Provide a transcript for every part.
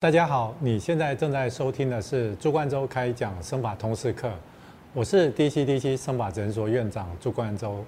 大家好，你现在正在收听的是朱冠洲开讲生法通识课，我是 DCDC 生法诊所院长朱冠洲。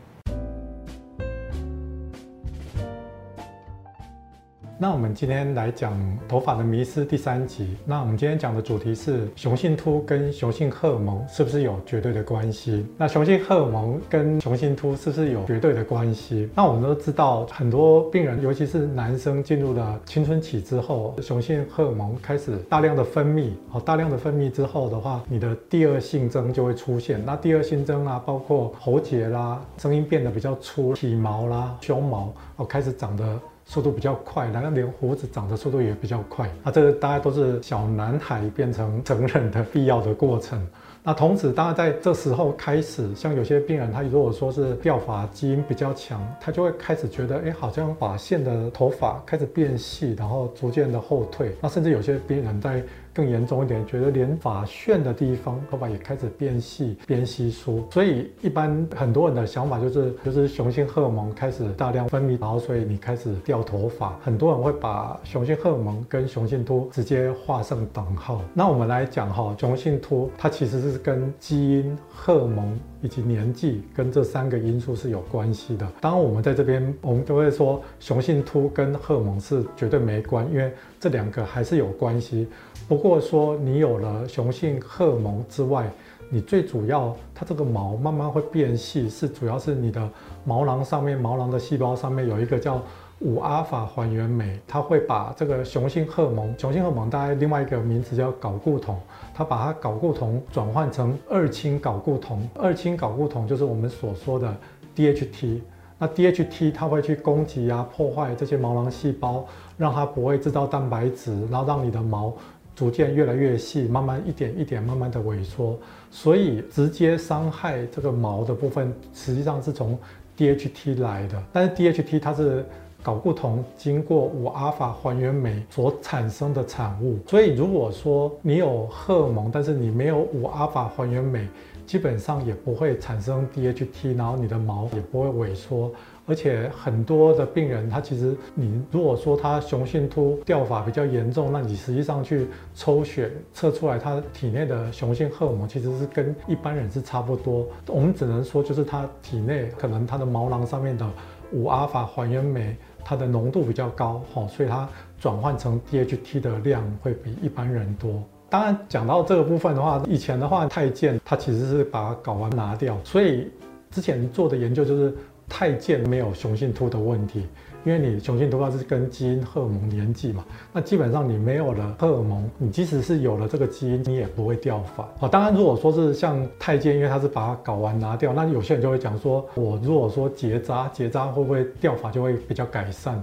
那我们今天来讲头发的迷思第三集。那我们今天讲的主题是雄性秃跟雄性荷尔蒙是不是有绝对的关系？那雄性荷尔蒙跟雄性秃是不是有绝对的关系？那我们都知道，很多病人，尤其是男生进入了青春期之后，雄性荷尔蒙开始大量的分泌。好，大量的分泌之后的话，你的第二性征就会出现。那第二性征啊，包括喉结啦，声音变得比较粗，体毛啦，胸毛哦开始长得。速度比较快，然后连胡子长的速度也比较快。那这个大概都是小男孩变成成人的必要的过程。那同时，当然在这时候开始，像有些病人，他如果说是掉发基因比较强，他就会开始觉得，哎，好像发线的头发开始变细，然后逐渐的后退。那甚至有些病人在更严重一点，觉得连发旋的地方头发也开始变细、变稀疏，所以一般很多人的想法就是，就是雄性荷尔蒙开始大量分泌，然后所以你开始掉头发。很多人会把雄性荷尔蒙跟雄性秃直接画上等号。那我们来讲哈，雄性秃它其实是跟基因、荷尔蒙。以及年纪跟这三个因素是有关系的。当然，我们在这边我们都会说雄性秃跟荷尔蒙是绝对没关，因为这两个还是有关系。不过说你有了雄性荷尔蒙之外，你最主要它这个毛慢慢会变细，是主要是你的毛囊上面毛囊的细胞上面有一个叫。五阿法还原酶，它会把这个雄性荷尔蒙，雄性荷尔蒙大概另外一个名字叫睾固酮，它把它睾固酮转换成二氢睾固酮，二氢睾固酮就是我们所说的 DHT。那 DHT 它会去攻击啊，破坏这些毛囊细胞，让它不会制造蛋白质，然后让你的毛逐渐越来越细，慢慢一点一点慢慢的萎缩。所以直接伤害这个毛的部分，实际上是从 DHT 来的，但是 DHT 它是。睾固酮经过五阿法还原酶所产生的产物，所以如果说你有荷尔蒙，但是你没有五阿法还原酶，基本上也不会产生 DHT，然后你的毛也不会萎缩。而且很多的病人，他其实你如果说他雄性秃掉发比较严重，那你实际上去抽血测出来，他体内的雄性荷尔蒙其实是跟一般人是差不多。我们只能说就是他体内可能他的毛囊上面的五阿法还原酶。它的浓度比较高，哈，所以它转换成 DHT 的量会比一般人多。当然，讲到这个部分的话，以前的话，太监他其实是把睾丸拿掉，所以之前做的研究就是太监没有雄性秃的问题。因为你雄性头发是跟基因、荷尔蒙年纪嘛，那基本上你没有了荷尔蒙，你即使是有了这个基因，你也不会掉发。好，当然如果说是像太监，因为他是把睾丸拿掉，那有些人就会讲说，我如果说结扎，结扎会不会掉发就会比较改善？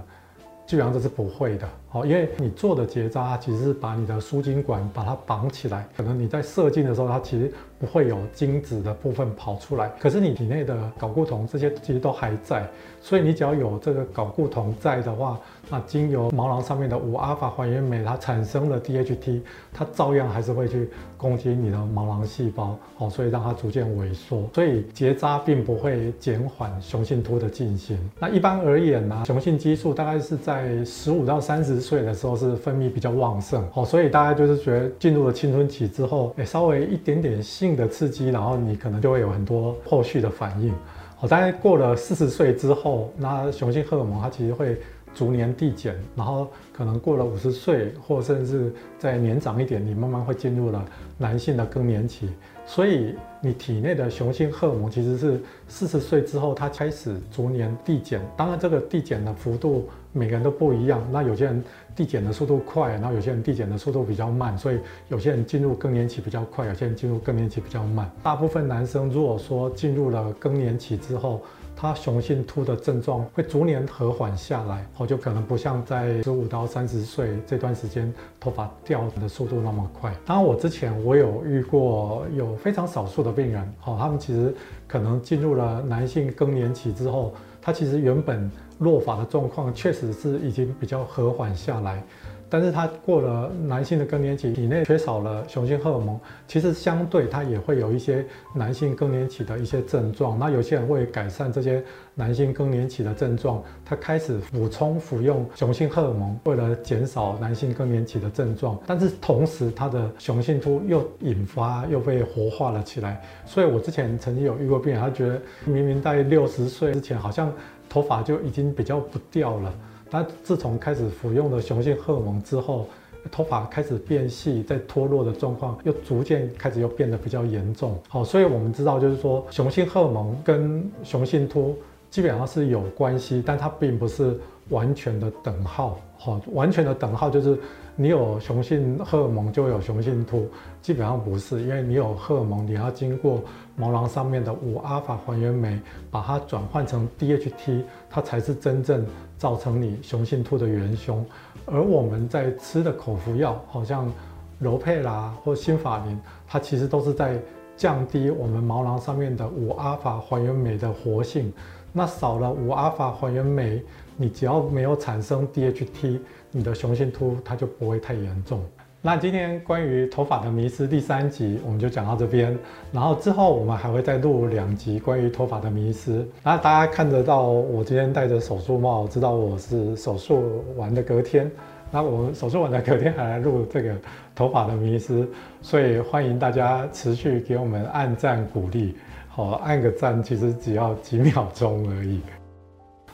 基本上这是不会的。好，因为你做的结扎其实是把你的输精管把它绑起来，可能你在射精的时候，它其实不会有精子的部分跑出来，可是你体内的睾固酮这些其实都还在，所以你只要有这个睾固酮在的话，那经由毛囊上面的五阿法还原酶它产生的 DHT，它照样还是会去攻击你的毛囊细胞，好，所以让它逐渐萎缩，所以结扎并不会减缓雄性秃的进行。那一般而言呢，雄性激素大概是在十五到三十。十岁的时候是分泌比较旺盛，哦，所以大家就是觉得进入了青春期之后，哎，稍微一点点性的刺激，然后你可能就会有很多后续的反应，好，在过了四十岁之后，那雄性荷尔蒙它其实会逐年递减，然后可能过了五十岁，或甚至再年长一点，你慢慢会进入了男性的更年期，所以你体内的雄性荷尔蒙其实是四十岁之后它开始逐年递减，当然这个递减的幅度。每个人都不一样，那有些人递减的速度快，然后有些人递减的速度比较慢，所以有些人进入更年期比较快，有些人进入更年期比较慢。大部分男生如果说进入了更年期之后，他雄性秃的症状会逐年和缓下来，哦，就可能不像在十五到三十岁这段时间头发掉的速度那么快。当然，我之前我有遇过有非常少数的病人，哦，他们其实可能进入了男性更年期之后，他其实原本。落发的状况确实是已经比较和缓下来，但是他过了男性的更年期，体内缺少了雄性荷尔蒙，其实相对他也会有一些男性更年期的一些症状。那有些人会改善这些男性更年期的症状，他开始补充服用雄性荷尔蒙，为了减少男性更年期的症状。但是同时，他的雄性秃又引发又被活化了起来。所以我之前曾经有遇过病人，他觉得明明在六十岁之前好像头发就已经比较不掉了。他自从开始服用了雄性荷尔蒙之后，头发开始变细，在脱落的状况又逐渐开始又变得比较严重。好，所以我们知道，就是说雄性荷尔蒙跟雄性秃基本上是有关系，但它并不是完全的等号。好，完全的等号就是你有雄性荷尔蒙就有雄性秃，基本上不是，因为你有荷尔蒙，你要经过毛囊上面的五阿法还原酶把它转换成 DHT，它才是真正。造成你雄性秃的元凶，而我们在吃的口服药，好像柔佩啦或新法林，它其实都是在降低我们毛囊上面的五阿法还原酶的活性。那少了五阿法还原酶，你只要没有产生 DHT，你的雄性秃它就不会太严重。那今天关于头发的迷思第三集我们就讲到这边，然后之后我们还会再录两集关于头发的迷思。那大家看得到我今天戴着手术帽，知道我是手术完的隔天。那我手术完的隔天还来录这个头发的迷思，所以欢迎大家持续给我们按赞鼓励。好，按个赞其实只要几秒钟而已。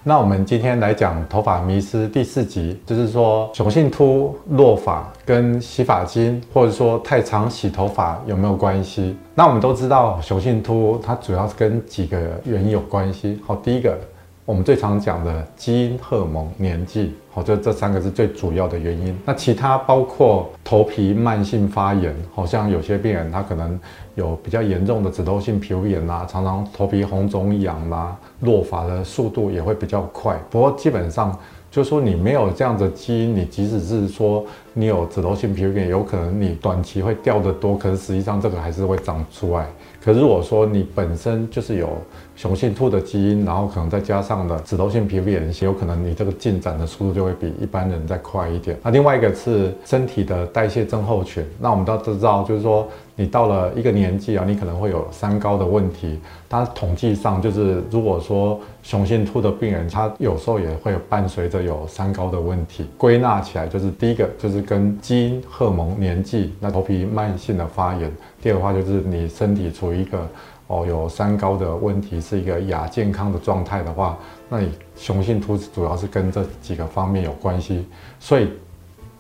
那我们今天来讲头发迷失第四集，就是说雄性秃落发跟洗发精或者说太常洗头发有没有关系？那我们都知道雄性秃它主要是跟几个原因有关系。好，第一个。我们最常讲的基因、荷尔蒙、年纪，好，就这三个是最主要的原因。那其他包括头皮慢性发炎，好像有些病人他可能有比较严重的脂漏性皮肤炎啦，常常头皮红肿痒啦，落发的速度也会比较快。不过基本上就是说你没有这样的基因，你即使是说你有脂漏性皮肤炎，有可能你短期会掉得多，可是实际上这个还是会长出来。可是如果说你本身就是有雄性兔的基因，然后可能再加上了脂漏性皮肤炎，有可能你这个进展的速度就会比一般人再快一点。那另外一个是身体的代谢症候群，那我们都知道，就是说你到了一个年纪啊，你可能会有三高的问题。它统计上就是，如果说雄性兔的病人，他有时候也会伴随着有三高的问题。归纳起来就是第一个就是跟基因、荷尔蒙、年纪，那头皮慢性的发炎。第二的话就是你身体处于一个哦有三高的问题，是一个亚健康的状态的话，那你雄性秃主要是跟这几个方面有关系。所以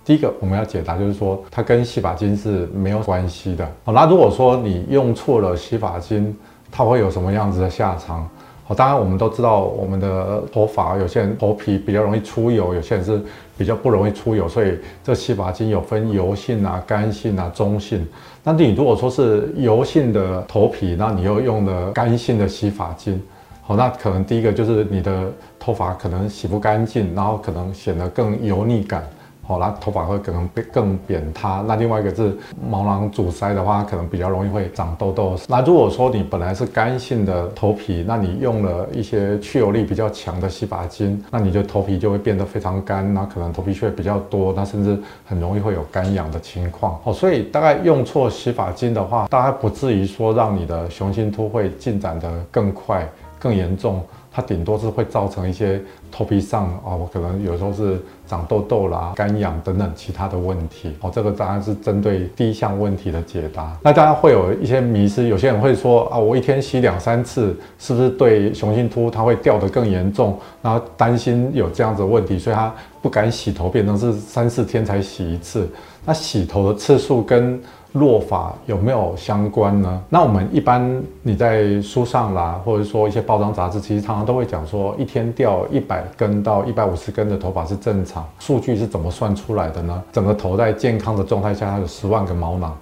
第一个我们要解答就是说，它跟洗发精是没有关系的。好，那如果说你用错了洗发精，它会有什么样子的下场？好，当然我们都知道，我们的头发有些人头皮比较容易出油，有些人是比较不容易出油，所以这洗发精有分油性啊、干性啊、中性。那你如果说是油性的头皮，那你又用了干性的洗发精，好，那可能第一个就是你的头发可能洗不干净，然后可能显得更油腻感。好，那头发会可能变更扁塌。那另外一个是毛囊阻塞的话，可能比较容易会长痘痘。那如果说你本来是干性的头皮，那你用了一些去油力比较强的洗发精，那你的头皮就会变得非常干，那可能头皮屑比较多，那甚至很容易会有干痒的情况。哦，所以大概用错洗发精的话，大概不至于说让你的雄性秃会进展得更快、更严重。它顶多是会造成一些头皮上哦，可能有时候是长痘痘啦、干痒等等其他的问题哦。这个当然是针对第一项问题的解答。那当然会有一些迷失，有些人会说啊，我一天洗两三次，是不是对雄性秃它会掉得更严重？然后担心有这样子的问题，所以他不敢洗头，变成是三四天才洗一次。那洗头的次数跟落发有没有相关呢？那我们一般你在书上啦，或者说一些包装杂志，其实常常都会讲说，一天掉一百根到一百五十根的头发是正常。数据是怎么算出来的呢？整个头在健康的状态下，它有十万个毛囊。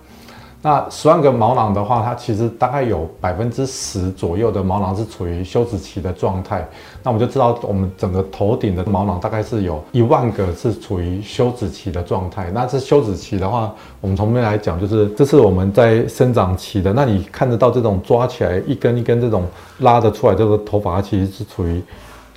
那十万个毛囊的话，它其实大概有百分之十左右的毛囊是处于休止期的状态。那我们就知道，我们整个头顶的毛囊大概是有一万个是处于休止期的状态。那这休止期的话，我们从面来讲，就是这是我们在生长期的。那你看得到这种抓起来一根一根这种拉得出来这个头发，其实是处于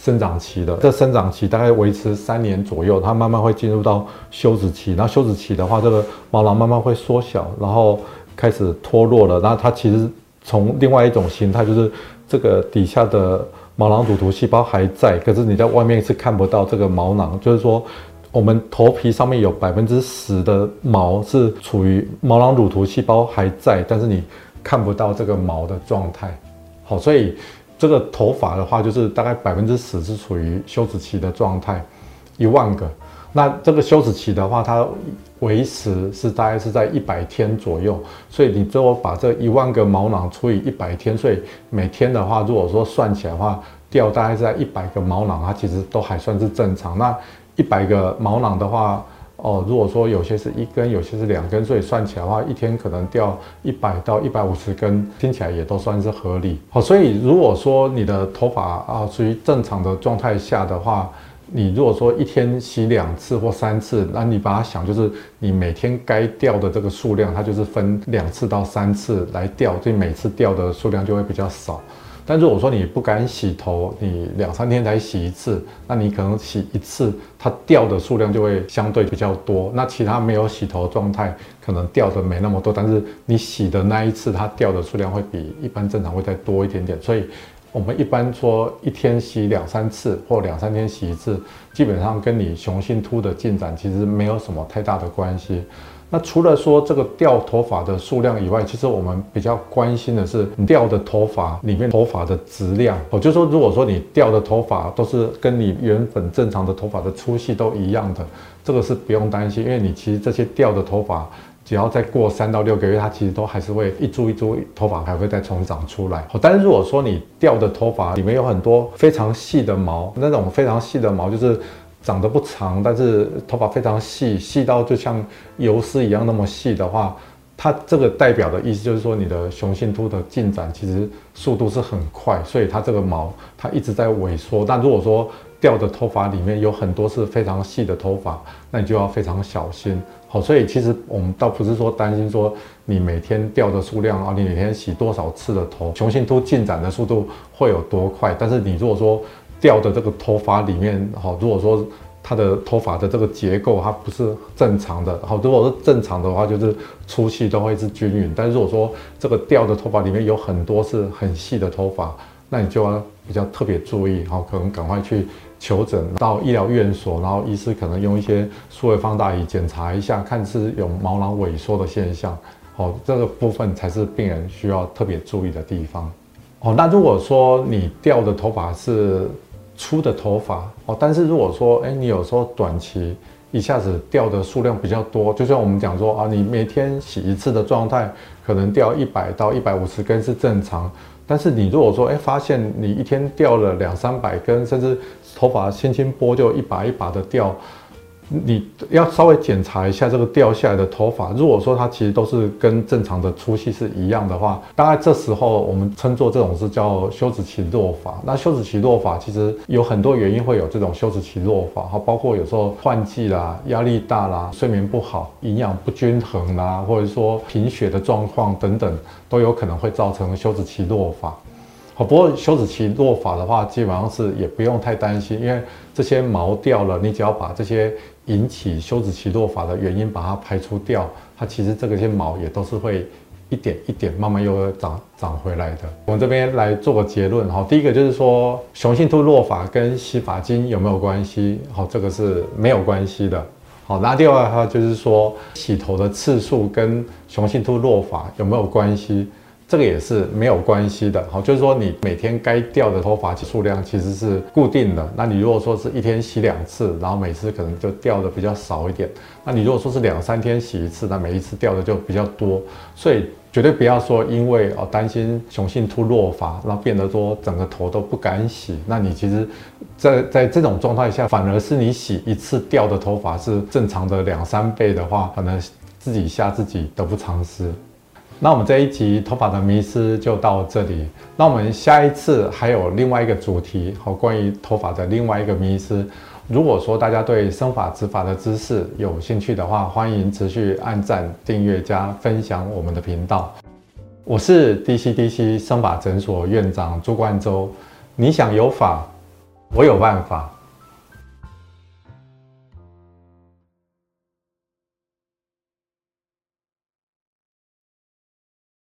生长期的，这生长期大概维持三年左右，它慢慢会进入到休止期。然后休止期的话，这个毛囊慢慢会缩小，然后开始脱落了。然后它其实从另外一种形态，就是这个底下的毛囊乳头细胞还在，可是你在外面是看不到这个毛囊，就是说。我们头皮上面有百分之十的毛是处于毛囊乳头细胞还在，但是你看不到这个毛的状态。好，所以这个头发的话，就是大概百分之十是处于休止期的状态，一万个。那这个休止期的话，它维持是大概是在一百天左右。所以你最后把这一万个毛囊除以一百天，所以每天的话，如果说算起来的话，掉大概在一百个毛囊，它其实都还算是正常。那一百个毛囊的话，哦，如果说有些是一根，有些是两根，所以算起来的话，一天可能掉一百到一百五十根，听起来也都算是合理。好，所以如果说你的头发啊属于正常的状态下的话，你如果说一天洗两次或三次，那你把它想就是你每天该掉的这个数量，它就是分两次到三次来掉，所以每次掉的数量就会比较少。但如果说你不敢洗头，你两三天才洗一次，那你可能洗一次，它掉的数量就会相对比较多。那其他没有洗头状态，可能掉的没那么多，但是你洗的那一次，它掉的数量会比一般正常会再多一点点。所以，我们一般说一天洗两三次，或两三天洗一次，基本上跟你雄性秃的进展其实没有什么太大的关系。那除了说这个掉头发的数量以外，其实我们比较关心的是掉的头发里面头发的质量。哦，就说，如果说你掉的头发都是跟你原本正常的头发的粗细都一样的，这个是不用担心，因为你其实这些掉的头发，只要再过三到六个月，它其实都还是会一株一株头发还会再重长出来。但是如果说你掉的头发里面有很多非常细的毛，那种非常细的毛就是。长得不长，但是头发非常细，细到就像油丝一样那么细的话，它这个代表的意思就是说你的雄性秃的进展其实速度是很快，所以它这个毛它一直在萎缩。但如果说掉的头发里面有很多是非常细的头发，那你就要非常小心。好，所以其实我们倒不是说担心说你每天掉的数量啊，你每天洗多少次的头，雄性秃进展的速度会有多快？但是你如果说掉的这个头发里面，好，如果说它的头发的这个结构它不是正常的，好，如果是正常的话，就是粗细都会是均匀。但如果说这个掉的头发里面有很多是很细的头发，那你就要比较特别注意，好，可能赶快去求诊到医疗院所，然后医师可能用一些数位放大仪检查一下，看是有毛囊萎缩的现象，好，这个部分才是病人需要特别注意的地方。哦，那如果说你掉的头发是粗的头发哦，但是如果说，哎，你有时候短期一下子掉的数量比较多，就像我们讲说啊，你每天洗一次的状态，可能掉一百到一百五十根是正常。但是你如果说，哎，发现你一天掉了两三百根，甚至头发轻轻拨就一把一把的掉。你要稍微检查一下这个掉下来的头发，如果说它其实都是跟正常的粗细是一样的话，大概这时候我们称作这种是叫休止期落发。那休止期落发其实有很多原因会有这种休止期落发，哈，包括有时候换季啦、压力大啦、睡眠不好、营养不均衡啦，或者说贫血的状况等等，都有可能会造成休止期落发。好，不过休止期落发的话，基本上是也不用太担心，因为这些毛掉了，你只要把这些引起休止期落发的原因把它排除掉，它其实这个些毛也都是会一点一点慢慢又长长回来的。我们这边来做个结论，好，第一个就是说雄性秃落发跟洗发精有没有关系？好，这个是没有关系的。好，那第二个话就是说洗头的次数跟雄性秃落发有没有关系？这个也是没有关系的，好，就是说你每天该掉的头发数量其实是固定的。那你如果说是一天洗两次，然后每次可能就掉的比较少一点。那你如果说是两三天洗一次，那每一次掉的就比较多。所以绝对不要说因为哦担心雄性秃落发，然后变得说整个头都不敢洗。那你其实，在在这种状态下，反而是你洗一次掉的头发是正常的两三倍的话，可能自己吓自己得不偿失。那我们这一集头发的迷失就到这里。那我们下一次还有另外一个主题，好，关于头发的另外一个迷失。如果说大家对生发植发的知识有兴趣的话，欢迎持续按赞、订阅加分享我们的频道。我是 DCDC 生发诊所院长朱冠洲，你想有法我有办法。